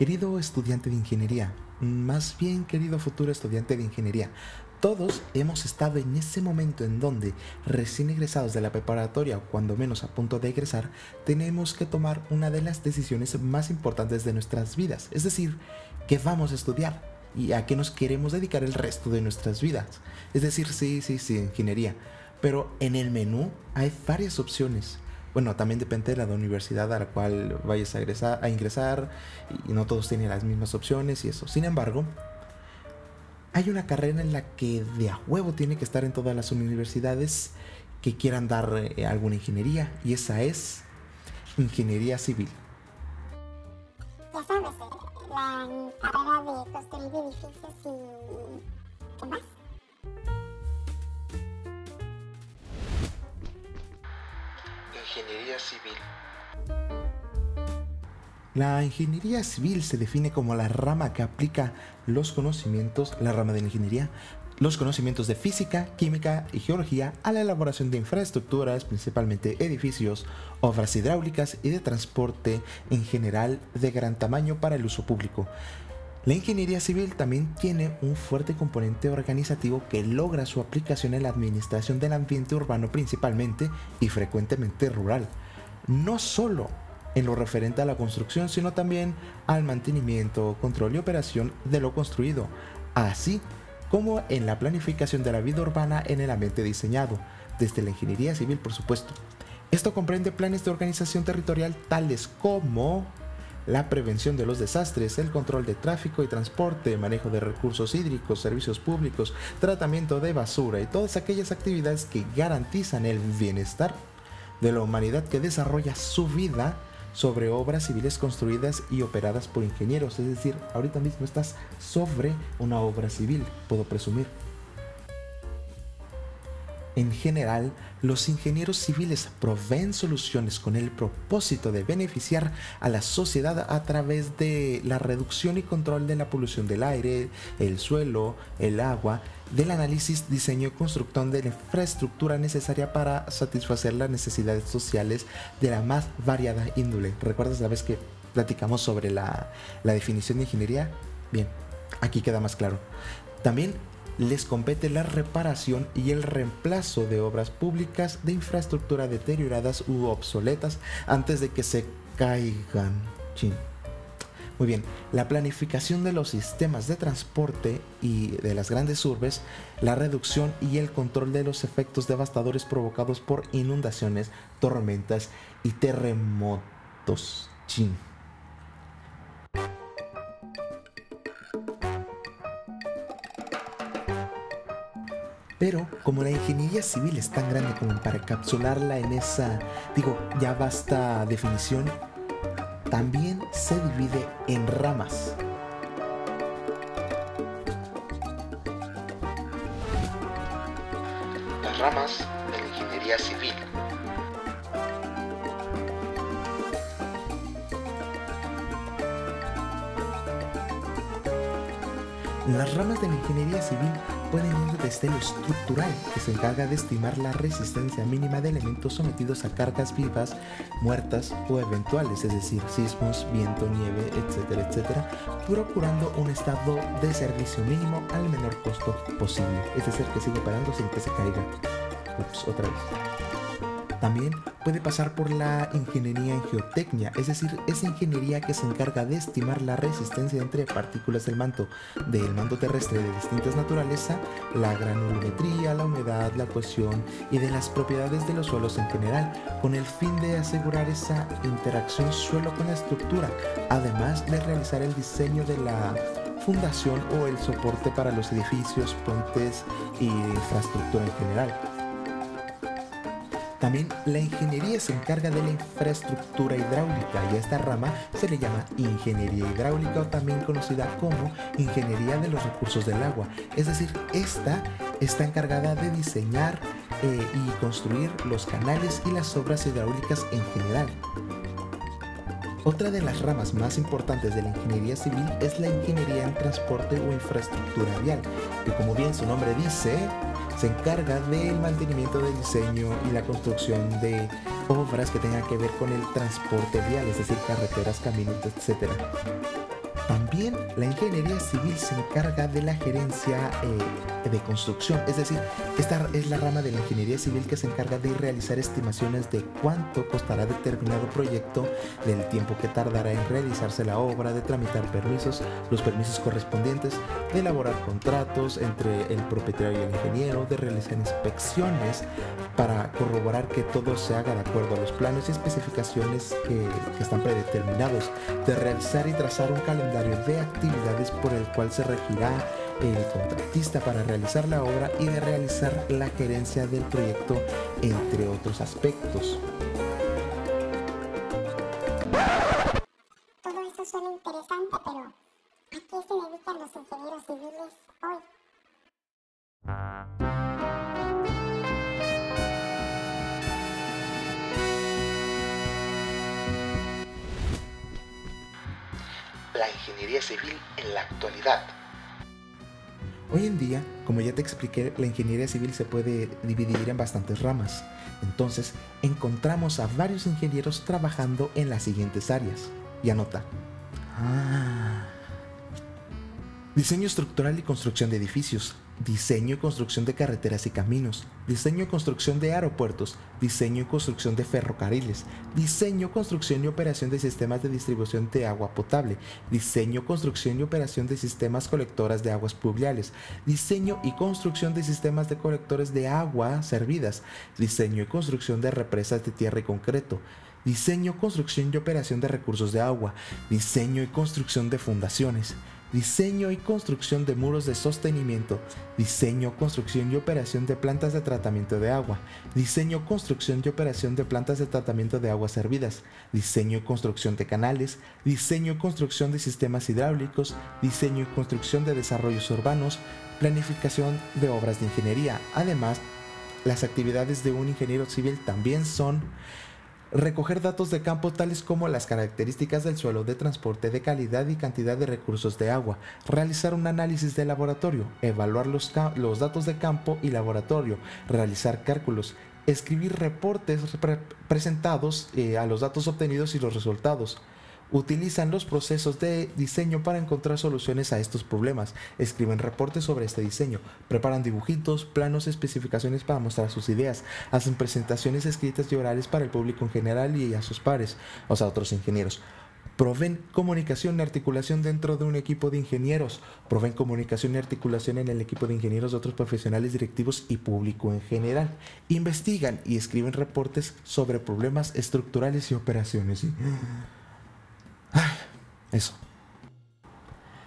Querido estudiante de ingeniería, más bien querido futuro estudiante de ingeniería, todos hemos estado en ese momento en donde, recién egresados de la preparatoria o cuando menos a punto de egresar, tenemos que tomar una de las decisiones más importantes de nuestras vidas, es decir, qué vamos a estudiar y a qué nos queremos dedicar el resto de nuestras vidas. Es decir, sí, sí, sí, ingeniería. Pero en el menú hay varias opciones. Bueno, también depende de la universidad a la cual vayas a ingresar, a ingresar y no todos tienen las mismas opciones y eso. Sin embargo, hay una carrera en la que de a huevo tiene que estar en todas las universidades que quieran dar eh, alguna ingeniería y esa es ingeniería civil. Ya sabes, la carrera de construir edificios y... Ingeniería civil. La ingeniería civil se define como la rama que aplica los conocimientos, la rama de la ingeniería, los conocimientos de física, química y geología a la elaboración de infraestructuras, principalmente edificios, obras hidráulicas y de transporte en general de gran tamaño para el uso público. La ingeniería civil también tiene un fuerte componente organizativo que logra su aplicación en la administración del ambiente urbano principalmente y frecuentemente rural. No solo en lo referente a la construcción, sino también al mantenimiento, control y operación de lo construido, así como en la planificación de la vida urbana en el ambiente diseñado, desde la ingeniería civil por supuesto. Esto comprende planes de organización territorial tales como la prevención de los desastres, el control de tráfico y transporte, manejo de recursos hídricos, servicios públicos, tratamiento de basura y todas aquellas actividades que garantizan el bienestar de la humanidad que desarrolla su vida sobre obras civiles construidas y operadas por ingenieros. Es decir, ahorita mismo estás sobre una obra civil, puedo presumir. En general, los ingenieros civiles proveen soluciones con el propósito de beneficiar a la sociedad a través de la reducción y control de la polución del aire, el suelo, el agua, del análisis, diseño y construcción de la infraestructura necesaria para satisfacer las necesidades sociales de la más variada índole. ¿Recuerdas la vez que platicamos sobre la, la definición de ingeniería? Bien, aquí queda más claro. También les compete la reparación y el reemplazo de obras públicas de infraestructura deterioradas u obsoletas antes de que se caigan. Muy bien, la planificación de los sistemas de transporte y de las grandes urbes, la reducción y el control de los efectos devastadores provocados por inundaciones, tormentas y terremotos. Chin. Pero como la ingeniería civil es tan grande como para encapsularla en esa, digo, ya basta definición, también se divide en ramas. Las ramas de la ingeniería civil pueden ir desde estructural, que se encarga de estimar la resistencia mínima de elementos sometidos a cargas vivas, muertas o eventuales, es decir, sismos, viento, nieve, etcétera, etcétera, procurando un estado de servicio mínimo al menor costo posible, es decir, que siga parando sin que se caiga. Otra vez. También puede pasar por la ingeniería en geotecnia, es decir, esa ingeniería que se encarga de estimar la resistencia entre partículas del manto, del manto terrestre de distintas naturaleza, la granulometría, la humedad, la cohesión y de las propiedades de los suelos en general, con el fin de asegurar esa interacción suelo con la estructura, además de realizar el diseño de la fundación o el soporte para los edificios, puentes y infraestructura en general. También la ingeniería se encarga de la infraestructura hidráulica y a esta rama se le llama ingeniería hidráulica o también conocida como ingeniería de los recursos del agua. Es decir, esta está encargada de diseñar eh, y construir los canales y las obras hidráulicas en general. Otra de las ramas más importantes de la ingeniería civil es la ingeniería en transporte o infraestructura vial, que como bien su nombre dice, se encarga del mantenimiento del diseño y la construcción de obras que tengan que ver con el transporte vial, es decir, carreteras, caminos, etc. También la ingeniería civil se encarga de la gerencia eh, de construcción, es decir, esta es la rama de la ingeniería civil que se encarga de realizar estimaciones de cuánto costará determinado proyecto, del tiempo que tardará en realizarse la obra, de tramitar permisos, los permisos correspondientes, de elaborar contratos entre el propietario y el ingeniero, de realizar inspecciones para corroborar que todo se haga de acuerdo a los planos y especificaciones que, que están predeterminados, de realizar y trazar un calendario de actividades por el cual se regirá el contratista para realizar la obra y de realizar la gerencia del proyecto, entre otros aspectos. La ingeniería civil en la actualidad. Hoy en día, como ya te expliqué, la ingeniería civil se puede dividir en bastantes ramas. Entonces, encontramos a varios ingenieros trabajando en las siguientes áreas. Y anota. Ah. Diseño estructural y construcción de edificios, diseño y construcción de carreteras y caminos, diseño y construcción de aeropuertos, diseño y construcción de ferrocarriles, diseño, construcción y operación de sistemas de distribución de agua potable, diseño, construcción y operación de sistemas colectoras de aguas pluviales, diseño y construcción de sistemas de colectores de agua servidas, diseño y construcción de represas de tierra y concreto, diseño, construcción y operación de recursos de agua, diseño y construcción de fundaciones, diseño y construcción de muros de sostenimiento, diseño, construcción y operación de plantas de tratamiento de agua, diseño, construcción y operación de plantas de tratamiento de aguas servidas, diseño y construcción de canales, diseño y construcción de sistemas hidráulicos, diseño y construcción de desarrollos urbanos, planificación de obras de ingeniería. Además, las actividades de un ingeniero civil también son recoger datos de campo tales como las características del suelo de transporte de calidad y cantidad de recursos de agua, realizar un análisis de laboratorio, evaluar los, los datos de campo y laboratorio, realizar cálculos, escribir reportes presentados eh, a los datos obtenidos y los resultados, utilizan los procesos de diseño para encontrar soluciones a estos problemas, escriben reportes sobre este diseño, preparan dibujitos, planos, especificaciones para mostrar sus ideas, hacen presentaciones escritas y orales para el público en general y a sus pares, o sea, otros ingenieros. Proveen comunicación y articulación dentro de un equipo de ingenieros. Proveen comunicación y articulación en el equipo de ingenieros de otros profesionales directivos y público en general. Investigan y escriben reportes sobre problemas estructurales y operaciones. Eso.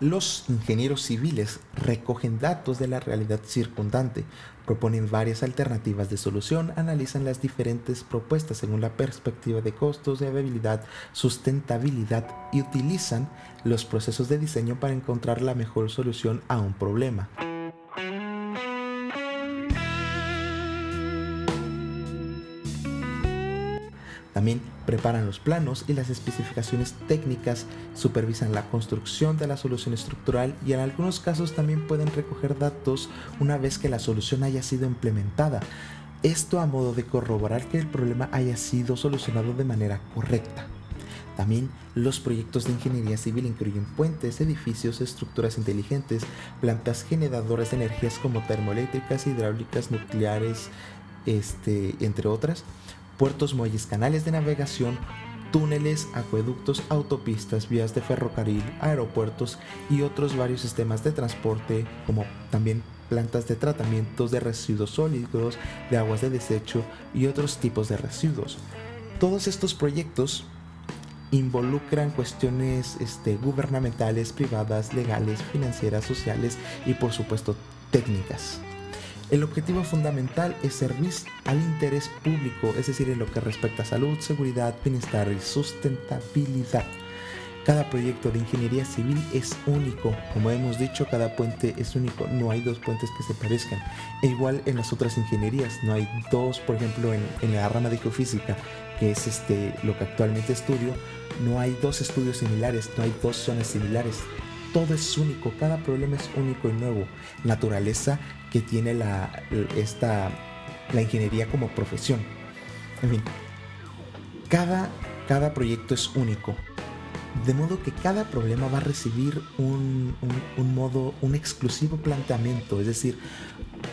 Los ingenieros civiles recogen datos de la realidad circundante, proponen varias alternativas de solución, analizan las diferentes propuestas según la perspectiva de costos, de viabilidad, sustentabilidad y utilizan los procesos de diseño para encontrar la mejor solución a un problema. También preparan los planos y las especificaciones técnicas, supervisan la construcción de la solución estructural y en algunos casos también pueden recoger datos una vez que la solución haya sido implementada. Esto a modo de corroborar que el problema haya sido solucionado de manera correcta. También los proyectos de ingeniería civil incluyen puentes, edificios, estructuras inteligentes, plantas generadoras de energías como termoeléctricas, hidráulicas, nucleares, este, entre otras, puertos, muelles, canales de navegación, túneles, acueductos, autopistas, vías de ferrocarril, aeropuertos y otros varios sistemas de transporte, como también plantas de tratamientos de residuos sólidos, de aguas de desecho y otros tipos de residuos. Todos estos proyectos involucran cuestiones este, gubernamentales, privadas, legales, financieras, sociales y por supuesto técnicas. El objetivo fundamental es servir al interés público, es decir, en lo que respecta a salud, seguridad, bienestar y sustentabilidad. Cada proyecto de ingeniería civil es único. Como hemos dicho, cada puente es único. No hay dos puentes que se parezcan. E igual en las otras ingenierías. No hay dos, por ejemplo, en, la rama de geofísica, que es este, lo que actualmente estudio, no hay dos estudios similares, no hay dos zonas similares todo es único, cada problema es único y nuevo. Naturaleza que tiene la, esta, la ingeniería como profesión. Cada, cada proyecto es único. De modo que cada problema va a recibir un, un, modo, un exclusivo planteamiento, es decir,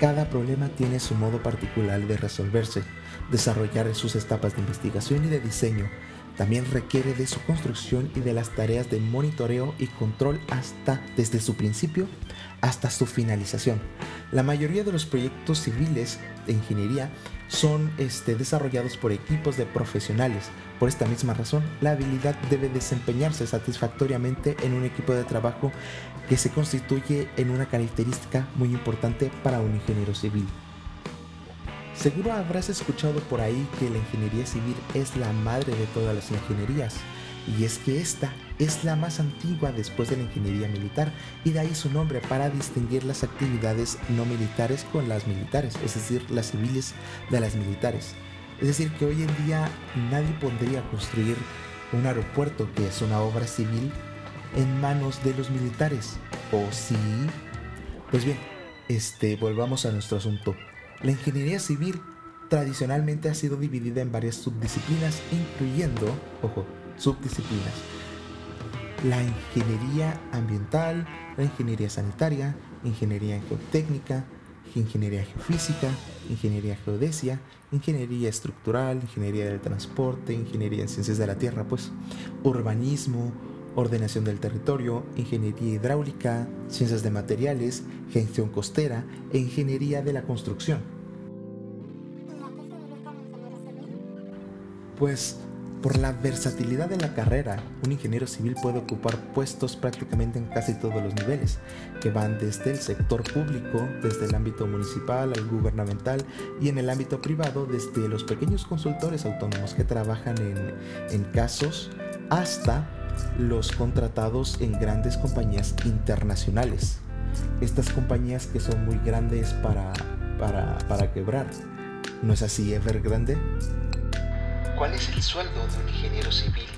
cada problema tiene su modo particular de resolverse, desarrollar sus etapas de investigación y de diseño. También requiere de su construcción y de las tareas de monitoreo y control hasta desde su principio hasta su finalización. La mayoría de los proyectos civiles de ingeniería son este, desarrollados por equipos de profesionales. Por esta misma razón, la habilidad debe desempeñarse satisfactoriamente en un equipo de trabajo que se constituye en una característica muy importante para un ingeniero civil. Seguro habrás escuchado por ahí que la ingeniería civil es la madre de todas las ingenierías, y es que esta es la más antigua después de la ingeniería militar y de ahí su nombre para distinguir las actividades no militares con las militares, es decir, las civiles de las militares. Es decir, que hoy en día nadie podría construir un aeropuerto que es una obra civil en manos de los militares. ¿O sí? Pues bien, este, volvamos a nuestro asunto. La ingeniería civil tradicionalmente ha sido dividida en varias subdisciplinas, incluyendo, ojo, subdisciplinas, la ingeniería ambiental, la ingeniería sanitaria, ingeniería geotécnica, ingeniería geofísica, ingeniería geodesia, ingeniería estructural, ingeniería del transporte, ingeniería en ciencias de la tierra, pues. Urbanismo, ordenación del territorio, ingeniería hidráulica, ciencias de materiales, gestión costera e ingeniería de la construcción. Pues por la versatilidad de la carrera, un ingeniero civil puede ocupar puestos prácticamente en casi todos los niveles, que van desde el sector público, desde el ámbito municipal al gubernamental y en el ámbito privado, desde los pequeños consultores autónomos que trabajan en, casos hasta los contratados en grandes compañías internacionales. Estas compañías que son muy grandes para, para, para quebrar. ¿No es así, Evergrande? ¿Cuál es el sueldo de un ingeniero civil?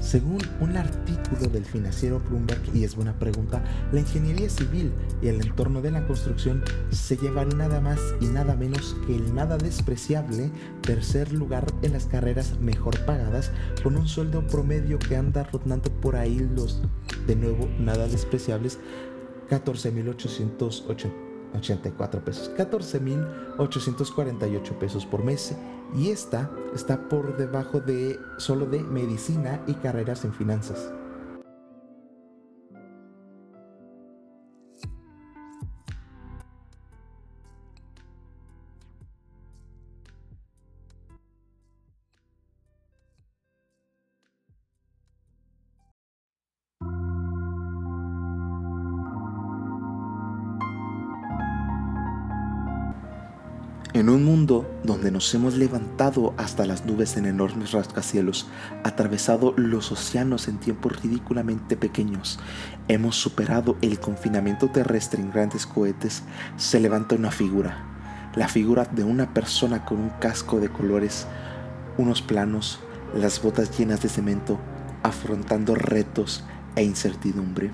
Según un artículo del financiero Bloomberg, y es buena pregunta, la ingeniería civil y el entorno de la construcción se llevan nada más y nada menos que el nada despreciable tercer lugar en las carreras mejor pagadas, con un sueldo promedio que anda rotando por ahí los, de nuevo, nada despreciables, 14.880 84 pesos, 14.848 pesos por mes y esta está por debajo de solo de medicina y carreras en finanzas. En un mundo donde nos hemos levantado hasta las nubes en enormes rascacielos, atravesado los océanos en tiempos ridículamente pequeños, hemos superado el confinamiento terrestre en grandes cohetes, se levanta una figura, la figura de una persona con un casco de colores, unos planos, las botas llenas de cemento, afrontando retos e incertidumbre.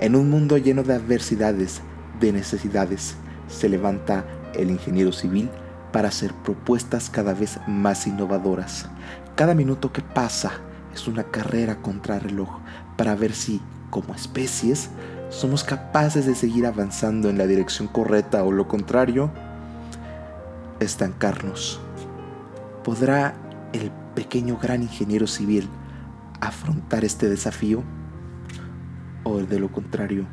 En un mundo lleno de adversidades, de necesidades, se levanta el ingeniero civil para hacer propuestas cada vez más innovadoras. Cada minuto que pasa es una carrera contra reloj para ver si, como especies, somos capaces de seguir avanzando en la dirección correcta o lo contrario, estancarnos. ¿Podrá el pequeño gran ingeniero civil afrontar este desafío? ¿O de lo contrario?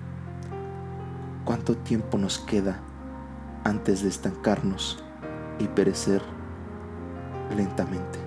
¿Cuánto tiempo nos queda antes de estancarnos y perecer lentamente.